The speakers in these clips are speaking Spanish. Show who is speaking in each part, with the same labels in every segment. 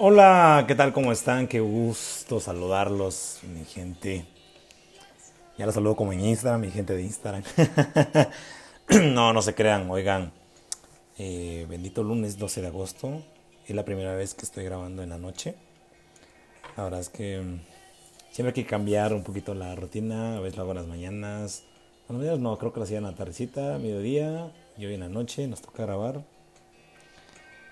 Speaker 1: Hola, ¿qué tal? ¿Cómo están? Qué gusto saludarlos, mi gente. Ya los saludo como en Instagram, mi gente de Instagram. no, no se crean, oigan. Eh, bendito lunes 12 de agosto. Es la primera vez que estoy grabando en la noche. La verdad es que mm, siempre hay que cambiar un poquito la rutina. A veces lo hago en las mañanas. Bueno, no, creo que lo hacía en la tardecita, mediodía. Y hoy en la noche nos toca grabar.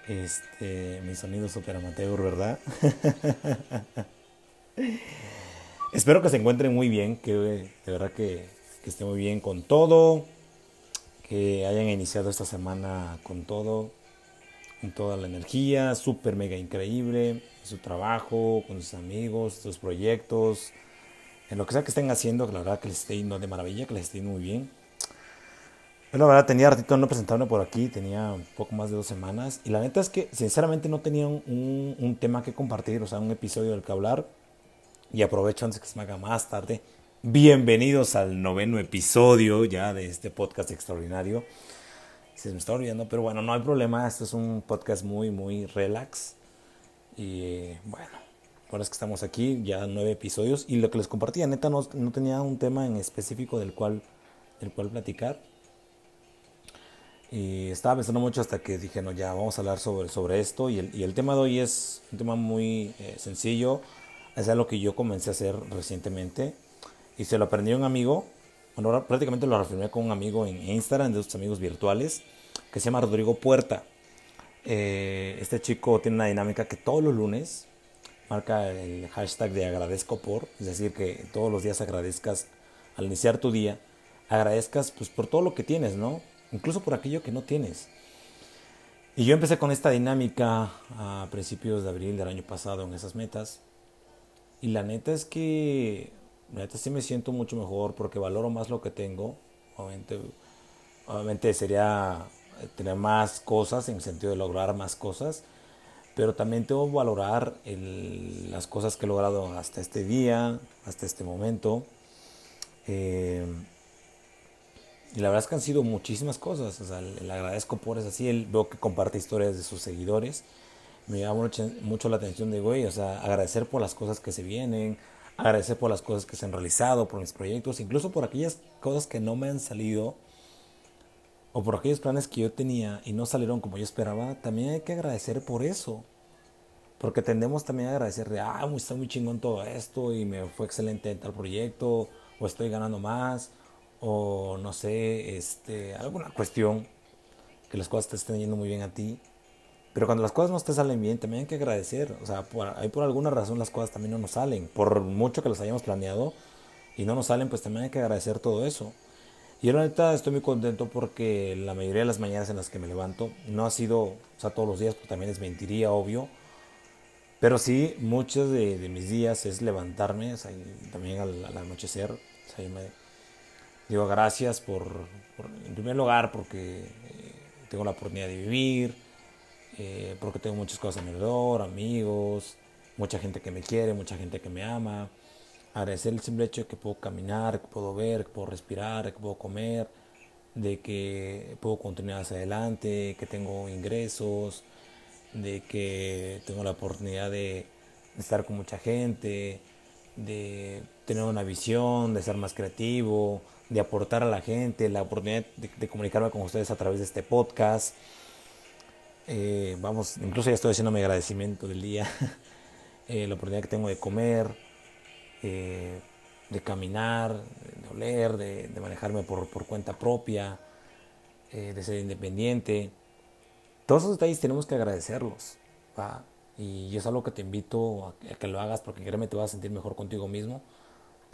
Speaker 1: Este, mi sonido super amateur, ¿verdad? Espero que se encuentren muy bien, que de verdad que, que esté muy bien con todo, que hayan iniciado esta semana con todo, con toda la energía, súper mega increíble, su trabajo, con sus amigos, sus proyectos, en lo que sea que estén haciendo, la verdad que les esté yendo de maravilla, que les esté yendo muy bien. Yo la verdad tenía ratito no presentarme por aquí, tenía un poco más de dos semanas. Y la neta es que sinceramente no tenía un, tema que compartir, o sea, un episodio del que hablar. Y aprovecho antes que se me haga más tarde. Bienvenidos al noveno episodio ya de este podcast extraordinario. Se me está olvidando, pero bueno, no hay problema. Este es un podcast muy, muy relax. Y bueno, ahora es que estamos aquí, ya nueve episodios. Y lo que les compartía, neta, no, no tenía un tema en específico del cual, del cual platicar y estaba pensando mucho hasta que dije, no, ya vamos a hablar sobre, sobre esto. Y el, y el tema de hoy es un tema muy eh, sencillo. Es algo que yo comencé a hacer recientemente. Y se lo aprendí un amigo. Bueno, prácticamente lo reafirmé con un amigo en Instagram, de sus amigos virtuales, que se llama Rodrigo Puerta. Eh, este chico tiene una dinámica que todos los lunes marca el hashtag de agradezco por. Es decir, que todos los días agradezcas al iniciar tu día. Agradezcas pues por todo lo que tienes, ¿no? Incluso por aquello que no tienes. Y yo empecé con esta dinámica a principios de abril del año pasado en esas metas. Y la neta es que, la neta sí me siento mucho mejor porque valoro más lo que tengo. Obviamente, obviamente sería tener más cosas en el sentido de lograr más cosas. Pero también tengo que valorar las cosas que he logrado hasta este día, hasta este momento. Eh, y la verdad es que han sido muchísimas cosas. O sea, le, agradezco por eso. Así él veo que comparte historias de sus seguidores. Me llama mucho, la atención de, güey, o sea, agradecer por las cosas que se vienen, agradecer por las cosas que se han realizado, por mis proyectos, incluso por aquellas cosas que no me han salido o por aquellos planes que yo tenía y no salieron como yo esperaba. También hay que agradecer por eso. Porque tendemos también a agradecer de, ah, está muy chingón todo esto y me fue excelente en tal proyecto, o estoy ganando más, o no sé, este, alguna cuestión que las cosas te estén yendo muy bien a ti. Pero cuando las cosas no te salen bien, también hay que agradecer. O sea, por, hay por alguna razón las cosas también no nos salen. Por mucho que las hayamos planeado y no nos salen, pues también hay que agradecer todo eso. Y la neta estoy muy contento porque la mayoría de las mañanas en las que me levanto, no ha sido, o sea, todos los días, porque también es mentiría, obvio. Pero sí, muchos de, mis días es levantarme, sea, también al, al anochecer, o sea, yo me, Digo gracias por, en primer lugar, porque eh, tengo la oportunidad de vivir, eh, porque tengo muchas cosas a mi alrededor, amigos, mucha gente que me quiere, mucha gente que me ama. Agradecer el simple hecho de que puedo caminar, que puedo ver, que puedo respirar, que puedo comer, de que puedo continuar hacia adelante, que tengo ingresos, de que tengo la oportunidad de estar con mucha gente, de tener una visión, de ser más creativo, de aportar a la gente, la oportunidad de, comunicarme con ustedes a través de este podcast. Eh, vamos, incluso ya estoy haciendo mi agradecimiento del día, eh, la oportunidad que tengo de comer, eh, de caminar, de oler, de, manejarme por, por, cuenta propia, de ser independiente. Todos esos detalles tenemos que agradecerlos. Y es algo que te invito a, que lo hagas porque créeme te vas a sentir mejor contigo mismo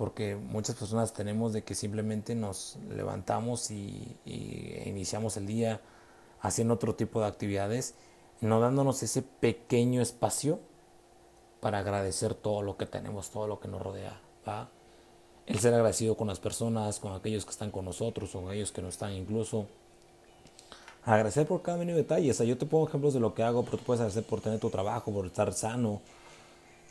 Speaker 1: porque muchas personas tenemos de que simplemente nos levantamos y, iniciamos el día haciendo otro tipo de actividades, no dándonos ese pequeño espacio para agradecer todo lo que tenemos, todo lo que nos rodea. ¿va? El ser agradecido con las personas, con aquellos que están con nosotros, con aquellos que no están incluso. Agradecer por cada mínimo detalle. O sea, yo te pongo ejemplos de lo que hago, pero tú puedes agradecer por tener tu trabajo, por estar sano,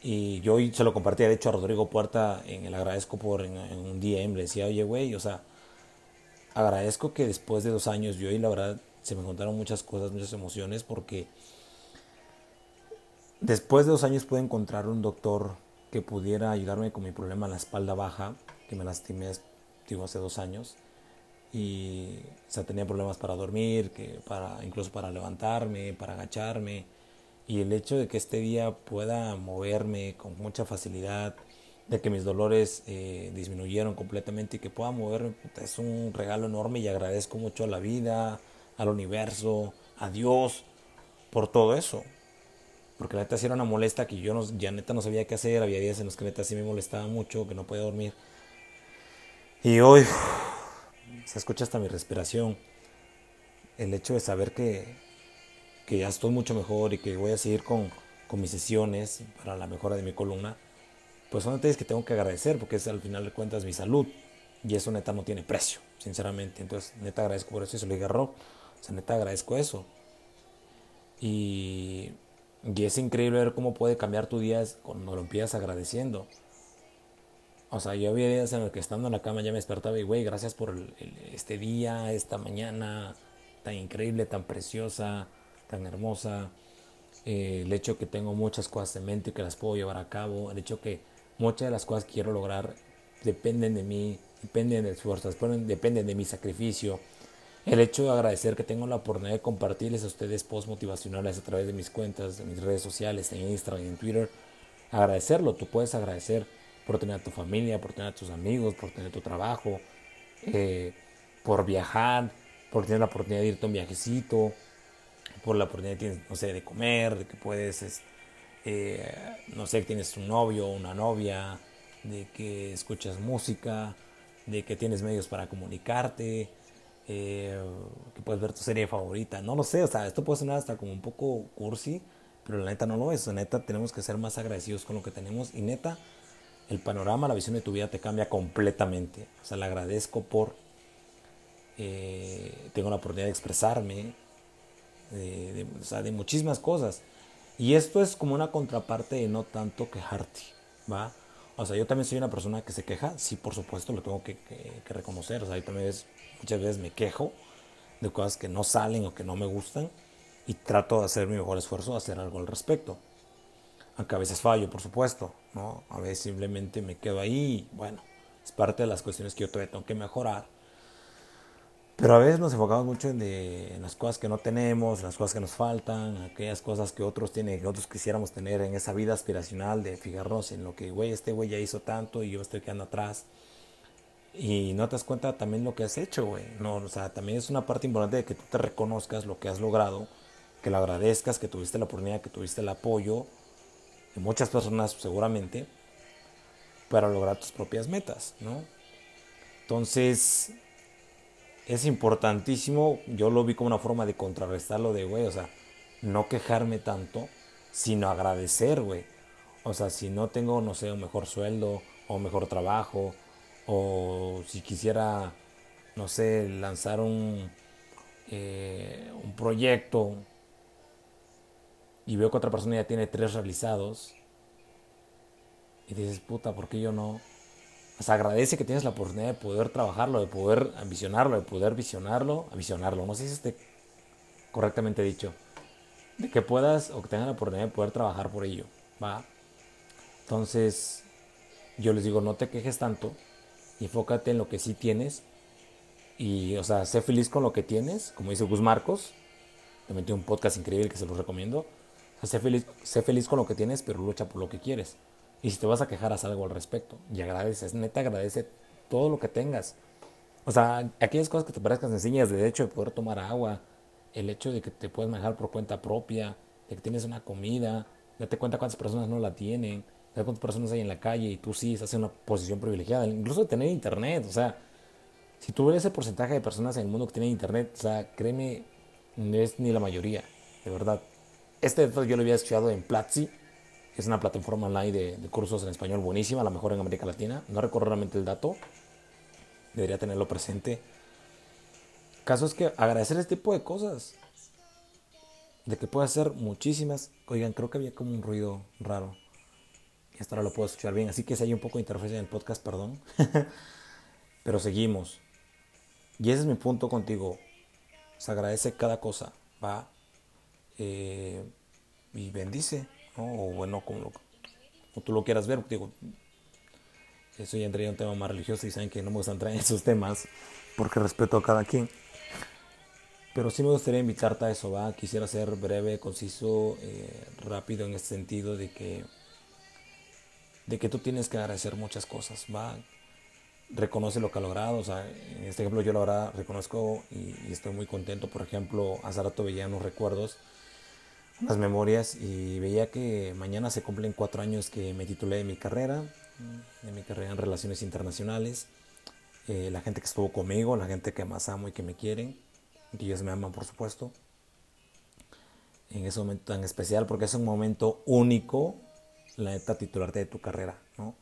Speaker 1: y yo se lo compartía, de hecho, a Rodrigo Puerta en el agradezco por en, un DM. Le decía, oye, güey, o sea, agradezco que después de dos años yo y la verdad se me contaron muchas cosas, muchas emociones, porque Después de dos años pude encontrar un doctor que pudiera ayudarme con mi problema en la espalda baja, que me lastimé hace dos años. Y o sea, tenía problemas para dormir, que para, incluso para levantarme, para agacharme. Y el hecho de que este día pueda moverme con mucha facilidad, de que mis dolores eh, disminuyeron completamente y que pueda moverme, es un regalo enorme y agradezco mucho a la vida, al universo, a Dios, por todo eso. Porque la neta sí era una molesta que yo no, ya neta no sabía qué hacer, había días en los que neta sí me molestaba mucho, que no podía dormir. Y hoy se escucha hasta mi respiración. El hecho de saber que, que ya estoy mucho mejor y que voy a seguir con, con mis sesiones para la mejora de mi columna pues son detalles que tengo que agradecer porque es al final de cuentas mi salud y eso neta no tiene precio, sinceramente. Entonces, neta agradezco por eso y se lo dije a. O sea, neta agradezco eso. Y, y es increíble ver cómo puede cambiar tu día cuando lo empiezas agradeciendo. O sea, yo había días en los que estando en la cama ya me despertaba y, güey, gracias por este día, esta mañana tan increíble, tan preciosa, tan hermosa. Eh, el hecho que tengo muchas cosas en mente y que las puedo llevar a cabo. El hecho que Muchas de las cosas que quiero lograr dependen de mí, dependen del esfuerzo, dependen de mi sacrificio. El hecho de agradecer que tengo la oportunidad de compartirles a ustedes posts motivacionales a través de mis cuentas, de mis redes sociales, en Instagram y en Twitter. Agradecerlo, tú puedes agradecer por tener a tu familia, por tener a tus amigos, por tener tu trabajo, eh, por viajar, por tener la oportunidad de irte a un viajecito, por la oportunidad de, no sé, de comer, de que puedes eh, no sé, tienes un novio o una novia, de que escuchas música, de que tienes medios para comunicarte, eh, que puedes ver tu serie favorita, no lo sé, o sea, esto puede sonar hasta como un poco cursi, pero la neta no lo es, la neta tenemos que ser más agradecidos con lo que tenemos y neta, el panorama, la visión de tu vida te cambia completamente, o sea, le agradezco por, eh, tengo la oportunidad de expresarme, o sea, de muchísimas cosas. Y esto es como una contraparte de no tanto quejarte, ¿va? O sea, yo también soy una persona que se queja, sí, por supuesto, lo tengo que, reconocer. O sea, yo también muchas veces me quejo de cosas que no salen o que no me gustan y trato de hacer mi mejor esfuerzo de hacer algo al respecto. Aunque a veces fallo, por supuesto, ¿no? A veces simplemente me quedo ahí y, bueno, es parte de las cuestiones que yo todavía tengo que mejorar pero a veces nos enfocamos mucho en, las cosas que no tenemos, en las cosas que nos faltan, aquellas cosas que otros tienen, que otros quisiéramos tener en esa vida aspiracional de fijarnos en lo que, güey, este güey ya hizo tanto y yo estoy quedando atrás. Y no te das cuenta también lo que has hecho, güey. No, o sea, también es una parte importante de que tú te reconozcas lo que has logrado, que lo agradezcas, que tuviste la oportunidad, que tuviste el apoyo de muchas personas seguramente para lograr tus propias metas, ¿no? Entonces, es importantísimo, yo lo vi como una forma de contrarrestarlo de, güey, o sea, no quejarme tanto, sino agradecer, güey. O sea, si no tengo, no sé, un mejor sueldo o mejor trabajo, o si quisiera, no sé, lanzar un, eh, un proyecto y veo que otra persona ya tiene tres realizados, y dices, puta, ¿por qué yo no? Agradece que tienes la oportunidad de poder trabajarlo, de poder ambicionarlo, de poder visionarlo, visionarlo, no sé si esté correctamente dicho, de que puedas o que tengas la oportunidad de poder trabajar por ello, ¿va? Entonces, yo les digo, no te quejes tanto, enfócate en lo que sí tienes y, o sea, sé feliz con lo que tienes, como dice Gus Marcos, te metí un podcast increíble que se los recomiendo, sé, feliz, sé feliz con lo que tienes, pero lucha por lo que quieres. Y si te vas a quejar, haz algo al respecto. Y agradeces, neta agradece todo lo que tengas. O sea, aquellas cosas que te parezcan sencillas, de hecho de poder tomar agua, el hecho de que te puedes manejar por cuenta propia, de que tienes una comida, date cuenta cuántas personas no la tienen, de cuántas personas hay en la calle y tú sí estás en una posición privilegiada, incluso de tener internet, o sea, si tú ves ese porcentaje de personas en el mundo que tienen internet, o sea, créeme, no es ni la mayoría, de verdad. Este yo lo había escuchado en Platzi, es una plataforma online de, cursos en español buenísima, la mejor en América Latina. No recuerdo realmente el dato. Debería tenerlo presente. Caso es que agradecer este tipo de cosas. De que puede hacer muchísimas. Oigan, creo que había como un ruido raro. Y hasta ahora lo puedo escuchar bien. Así que si hay un poco de interferencia en el podcast, perdón. Pero seguimos. Y ese es mi punto contigo. Se agradece cada cosa. Va. Eh, y bendice o bueno, como, tú lo quieras ver, digo, eso ya entraría en un tema más religioso y saben que no me gusta entrar en esos temas porque respeto a cada quien. Pero sí me gustaría invitarte a eso, ¿va? Quisiera ser breve, conciso, eh, rápido en este sentido de que, de que tú tienes que agradecer muchas cosas, ¿va? Reconoce lo que ha logrado, o sea, en este ejemplo yo la verdad reconozco y, y estoy muy contento, por ejemplo, hace rato veía unos recuerdos las memorias y veía que mañana se cumplen cuatro años que me titulé de mi carrera, de mi carrera en relaciones internacionales. Eh, la gente que estuvo conmigo, la gente que más amo y que me quieren, que ellos me aman por supuesto. En ese momento tan especial, porque es un momento único, la neta, titularte de tu carrera, ¿no?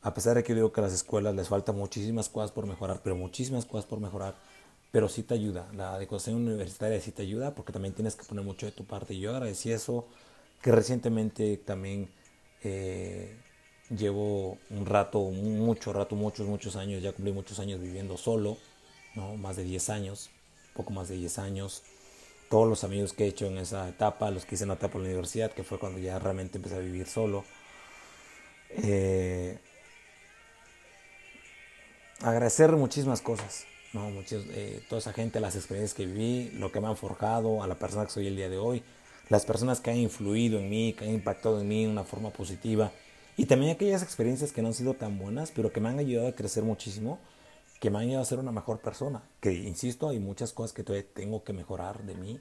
Speaker 1: A pesar de que yo digo que a las escuelas les faltan muchísimas cosas por mejorar, pero muchísimas cosas por mejorar pero sí te ayuda. La educación universitaria sí te ayuda porque también tienes que poner mucho de tu parte. Yo agradecí eso, que recientemente también eh, llevo un rato, mucho rato, muchos, muchos años, ya cumplí muchos años viviendo solo, ¿no? más de 10 años, poco más de 10 años. Todos los amigos que he hecho en esa etapa, los que hice en la etapa de la universidad, que fue cuando ya realmente empecé a vivir solo. Eh, agradecer muchísimas cosas ¿no? Muchos, eh, toda esa gente, las experiencias que viví, lo que me han forjado, a la persona que soy el día de hoy, las personas que han influido en mí, que han impactado en mí de una forma positiva, y también aquellas experiencias que no han sido tan buenas, pero que me han ayudado a crecer muchísimo, que me han ayudado a ser una mejor persona, que insisto, hay muchas cosas que todavía tengo que mejorar de mí,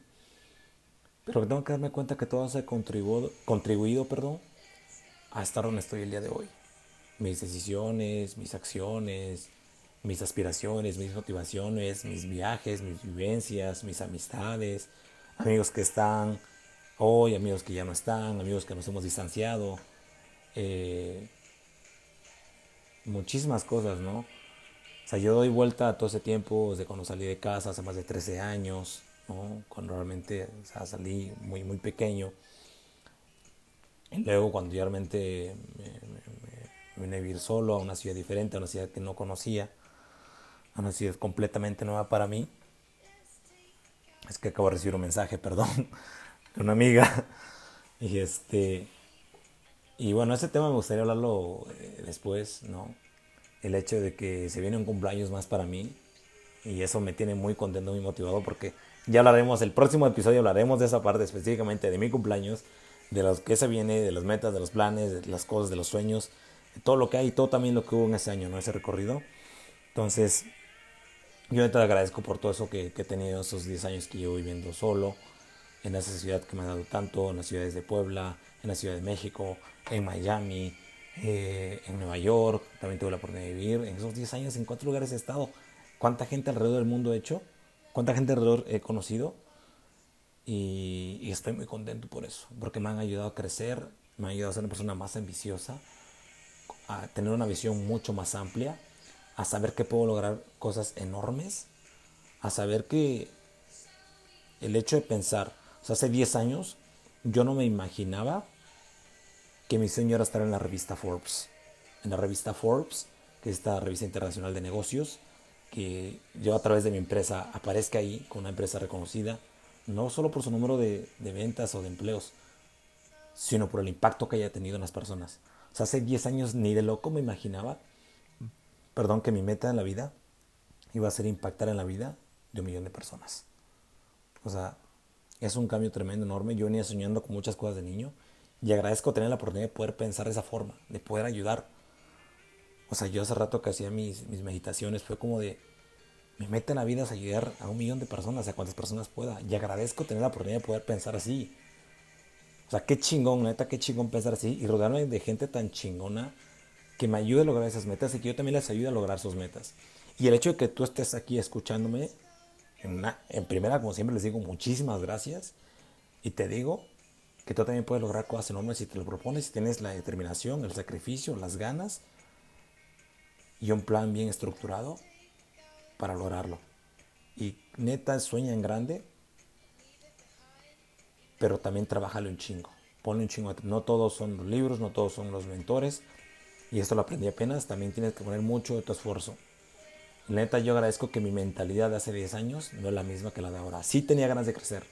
Speaker 1: pero que tengo que darme cuenta que todo se ha contribuido, contribuido perdón, a estar donde estoy el día de hoy. Mis decisiones, mis acciones, mis aspiraciones, mis motivaciones, mis viajes, mis vivencias, mis amistades, amigos que están hoy, amigos que ya no están, amigos que nos hemos distanciado, eh, muchísimas cosas, ¿no? O sea, yo doy vuelta a todo ese tiempo, desde cuando salí de casa, hace más de 13 años, ¿no? Cuando realmente salí muy, muy pequeño. Y luego cuando yo realmente me vine a vivir solo a una ciudad diferente, a una ciudad que no conocía una ciudad completamente nueva para mí. Es que acabo de recibir un mensaje, perdón, de una amiga. Y este. Y bueno, ese tema me gustaría hablarlo eh, después, ¿no? El hecho de que se viene un cumpleaños más para mí. Y eso me tiene muy contento, muy motivado porque ya hablaremos, el próximo episodio hablaremos de esa parte específicamente de mi cumpleaños, de lo que se viene, de las metas, de los planes, de las cosas, de los sueños, de todo lo que hay todo también lo que hubo en ese año, ¿no? Ese recorrido. Entonces, yo te agradezco por todo eso que, he tenido esos 10 años que llevo viviendo solo, en esa ciudad que me ha dado tanto, en las ciudades de Puebla, en la Ciudad de México, en Miami, eh, en Nueva York, también tuve la oportunidad de vivir. En esos 10 años, ¿en cuántos lugares he estado? ¿Cuánta gente alrededor del mundo he hecho? ¿Cuánta gente alrededor he conocido? Y, y, estoy muy contento por eso, porque me han ayudado a crecer, me han ayudado a ser una persona más ambiciosa, a tener una visión mucho más amplia a saber que puedo lograr cosas enormes, a saber que el hecho de pensar, hace 10 años yo no me imaginaba que mi sueño era en la revista Forbes. En la revista Forbes, que es esta revista internacional de negocios, que yo a través de mi empresa aparezca ahí con una empresa reconocida, no solo por su número de, ventas o de empleos, sino por el impacto que haya tenido en las personas. O hace 10 años ni de loco me imaginaba perdón, que mi meta en la vida iba a ser impactar en la vida de un millón de personas. O sea, es un cambio tremendo, enorme. Yo venía soñando con muchas cosas de niño y agradezco tener la oportunidad de poder pensar de esa forma, de poder ayudar. O sea, yo hace rato que hacía mis, mis meditaciones fue como de, mi meta en la vida es ayudar a un millón de personas, a cuantas personas pueda. Y agradezco tener la oportunidad de poder pensar así. O sea, qué chingón, neta, qué chingón pensar así y rodearme de gente tan chingona que me ayude a lograr esas metas y que yo también les ayude a lograr sus metas. Y el hecho de que tú estés aquí escuchándome, en, en primera, como siempre les digo, muchísimas gracias. Y te digo que tú también puedes lograr cosas enormes si te lo propones, si tienes la determinación, el sacrificio, las ganas y un plan bien estructurado para lograrlo. Y neta, sueña en grande, pero también trabajalo un chingo. Ponle un chingo. No todos son los libros, no todos son los mentores, y esto lo aprendí apenas, también tienes que poner mucho de tu esfuerzo. Neta, yo agradezco que mi mentalidad de hace 10 años no es la misma que la de ahora. Sí tenía ganas de crecer,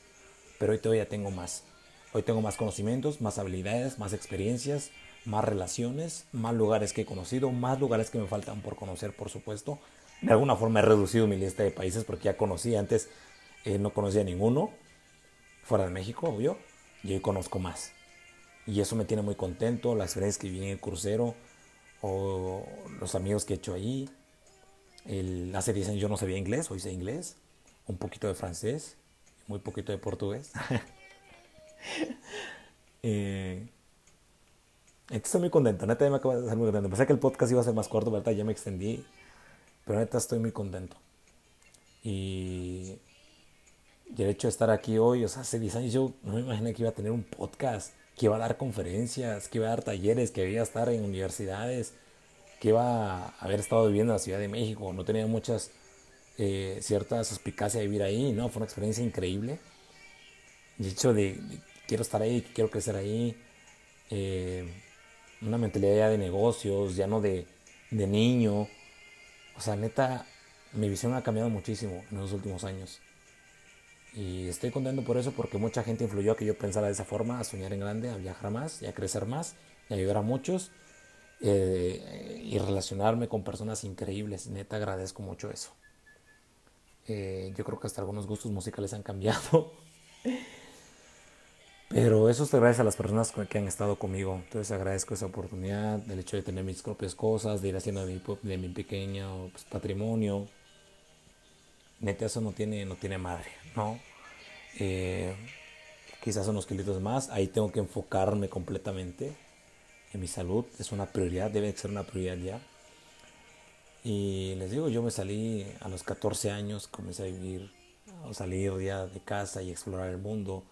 Speaker 1: pero hoy todavía tengo más. Hoy tengo más conocimientos, más habilidades, más experiencias, más relaciones, más lugares que he conocido, más lugares que me faltan por conocer, por supuesto. De alguna forma he reducido mi lista de países porque ya conocí antes, eh, no conocía ninguno, fuera de México, obvio, y hoy conozco más. Y eso me tiene muy contento, las experiencias que viví en el crucero, o los amigos que he hecho ahí. El, hace 10 años yo no sabía inglés, hoy sé inglés, un poquito de francés, muy poquito de portugués. eh, estoy muy contento, neta ya me acabo de estar muy contento. Pensé que el podcast iba a ser más corto, ¿verdad? Ya me extendí, pero neta estoy muy contento. Y, y el hecho de estar aquí hoy, o sea, hace 10 años yo no me imaginé que iba a tener un podcast que iba a dar conferencias, que iba a dar talleres, que iba a estar en universidades, que iba a haber estado viviendo en la Ciudad de México. No tenía muchas, eh, ciertas suspicacias de vivir ahí, ¿no? Fue una experiencia increíble. El hecho de, quiero estar ahí, quiero crecer ahí. Eh, una mentalidad ya de negocios, ya no de, de niño. O sea, neta, mi visión ha cambiado muchísimo en los últimos años. Y estoy contento por eso porque mucha gente influyó a que yo pensara de esa forma, a soñar en grande, a viajar más y a crecer más y ayudar a muchos eh, y relacionarme con personas increíbles. Neta agradezco mucho eso. Eh, yo creo que hasta algunos gustos musicales han cambiado. Pero eso es gracias a las personas que han estado conmigo. Entonces agradezco esa oportunidad, el hecho de tener mis propias cosas, de ir haciendo de mi, de pequeño pues, patrimonio. Neta, eso no tiene, no tiene madre. ¿no? Eh, quizás unos kilitos más, ahí tengo que enfocarme completamente en mi salud, es una prioridad, debe ser una prioridad ya. Y les digo, yo me salí a los 14 años, comencé a vivir, a salir ya de casa y explorar el mundo.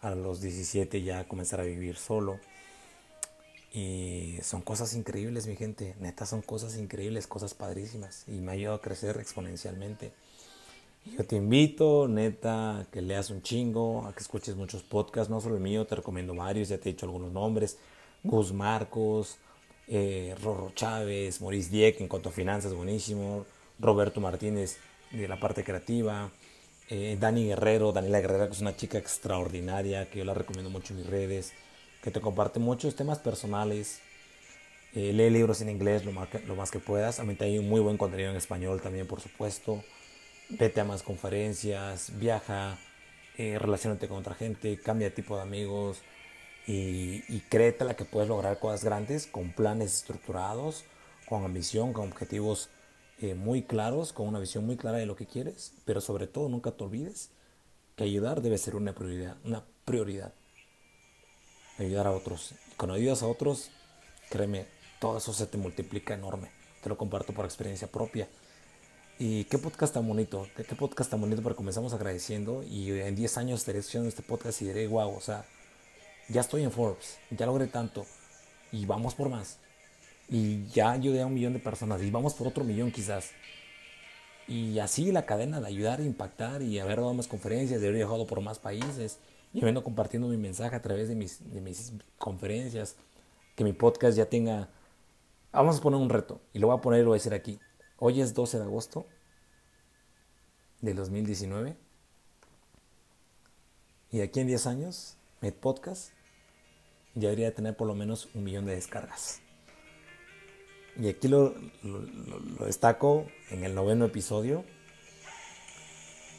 Speaker 1: A los 17 ya comenzar a vivir solo. Y son cosas increíbles, mi gente. Neta, son cosas increíbles, cosas padrísimas. Y me ha ayudado a crecer exponencialmente. Yo te invito, neta, a que leas un chingo, a que escuches muchos podcasts, no solo el mío, te recomiendo varios, ya te he dicho algunos nombres. Gus Marcos, eh, Rorro Chávez, Maurice Dieck en cuanto a finanzas, buenísimo. Roberto Martínez de la parte creativa. Eh, Dani Guerrero, Daniela Guerrero, que es una chica extraordinaria, que yo la recomiendo mucho en mis redes, que te comparte muchos temas personales. Eh, lee libros en inglés lo más, que, lo más que puedas. También hay un muy buen contenido en español también, por supuesto vete a más conferencias, viaja, eh, relacionate con otra gente, cambia de tipo de amigos y, y la que puedes lograr cosas grandes con planes estructurados, con ambición, con objetivos eh, muy claros, con una visión muy clara de lo que quieres, pero sobre todo nunca te olvides que ayudar debe ser una prioridad, una prioridad. Ayudar a otros. Cuando ayudas a otros, créeme, todo eso se te multiplica enorme. Te lo comparto por experiencia propia. Y qué podcast tan bonito, qué, podcast tan bonito, porque comenzamos agradeciendo y en 10 años estaré escuchando este podcast y diré, wow, o sea, ya estoy en Forbes, ya logré tanto y vamos por más. Y ya ayudé a un millón de personas y vamos por otro millón quizás. Y así la cadena de ayudar, impactar y haber dado más conferencias, de haber viajado por más países y compartiendo mi mensaje a través de mis, de mis conferencias, que mi podcast ya tenga... Vamos a poner un reto y lo voy a poner lo voy a decir aquí Hoy es 12 de agosto del 2019. Y aquí en 10 años, mi podcast ya debería tener por lo menos un millón de descargas. Y aquí lo, destaco en el noveno episodio.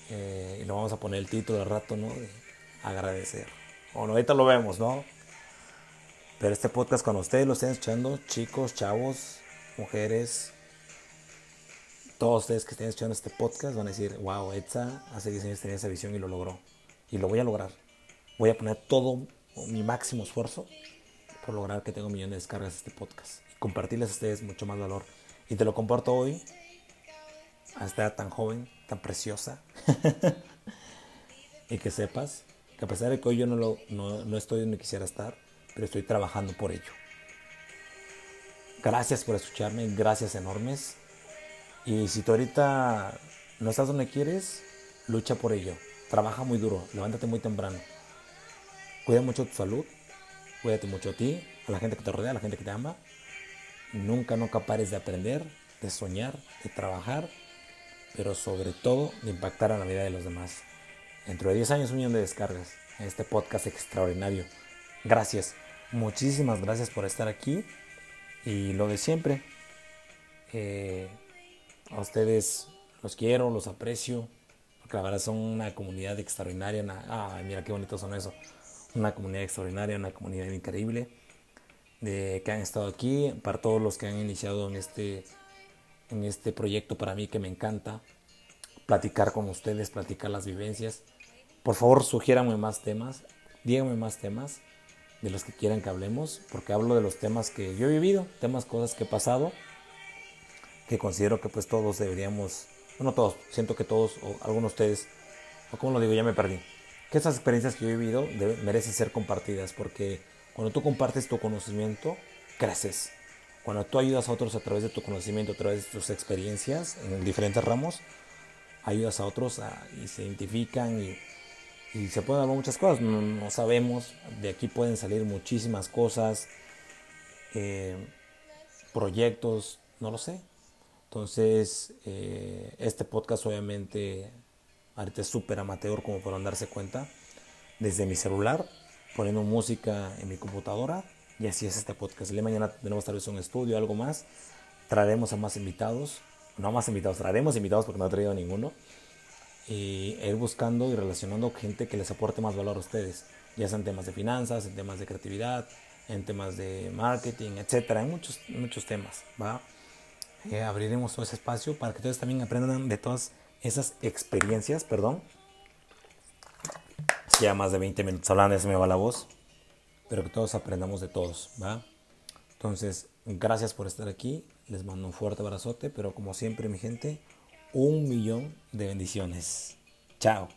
Speaker 1: Eh, y lo vamos a poner el título al rato, ¿no? De agradecer. Bueno, ahorita lo vemos, ¿no? Pero este podcast, cuando ustedes lo estén escuchando, chicos, chavos, mujeres, todos ustedes que estén escuchando este podcast van a decir, wow, Etza hace 10 años tenía esa visión y lo logró. Y lo voy a lograr. Voy a poner todo mi máximo esfuerzo por lograr que tenga un de descargas de este podcast. Y compartirles a ustedes mucho más valor. Y te lo comparto hoy, a esta tan joven, tan preciosa. y que sepas que a pesar de que hoy yo no, lo, no, no estoy donde quisiera estar, pero estoy trabajando por ello. Gracias por escucharme, gracias enormes. Y si tú ahorita no estás donde quieres, lucha por ello. Trabaja muy duro, levántate muy temprano. Cuida mucho tu salud, cuídate mucho a ti, a la gente que te rodea, a la gente que te ama. Nunca, nunca pares de aprender, de soñar, de trabajar, pero sobre todo de impactar a la vida de los demás. Dentro de 10 años un millón de descargas. este podcast extraordinario. Gracias, muchísimas gracias por estar aquí y lo de siempre. Eh, a ustedes los quiero, los aprecio, porque la verdad son una comunidad extraordinaria. Mira qué bonito son eso. Una comunidad extraordinaria, una comunidad increíble de que han estado aquí, para todos los que han iniciado en este, en este proyecto para mí que me encanta, platicar con ustedes, platicar las vivencias. Por favor, sugiéranme más temas, díganme más temas de los que quieran que hablemos, porque hablo de los temas que yo he vivido, temas, cosas que he pasado, que considero que pues todos deberíamos, no todos, siento que todos, o algunos de ustedes, o como lo digo, ya me perdí, que esas experiencias que yo he vivido merecen ser compartidas, porque cuando tú compartes tu conocimiento, creces. Cuando tú ayudas a otros a través de tu conocimiento, a través de tus experiencias en diferentes ramos, ayudas a otros y se identifican y, se pueden hablar muchas cosas. No, sabemos, de aquí pueden salir muchísimas cosas, eh, proyectos, no lo sé. Entonces, eh, este podcast obviamente ahorita es súper amateur como podrán darse cuenta. Desde mi celular, poniendo música en mi computadora y así es este podcast. El mañana tenemos tal vez un estudio, algo más. Traeremos a más invitados no más invitados, traeremos invitados porque no he traído ninguno. Y ir buscando y relacionando gente que les aporte más valor a ustedes, ya sea en temas de finanzas, en temas de creatividad, en temas de marketing, etcétera, en muchos, muchos temas. ¿va? Eh, abriremos todo ese espacio para que ustedes también aprendan de todas esas experiencias, perdón. Ya más de 20 minutos hablando, ya se me va la voz, pero que todos aprendamos de todos, ¿va? Entonces, gracias por estar aquí les mando un fuerte abrazote, pero como siempre mi gente, un millón de bendiciones. Chao.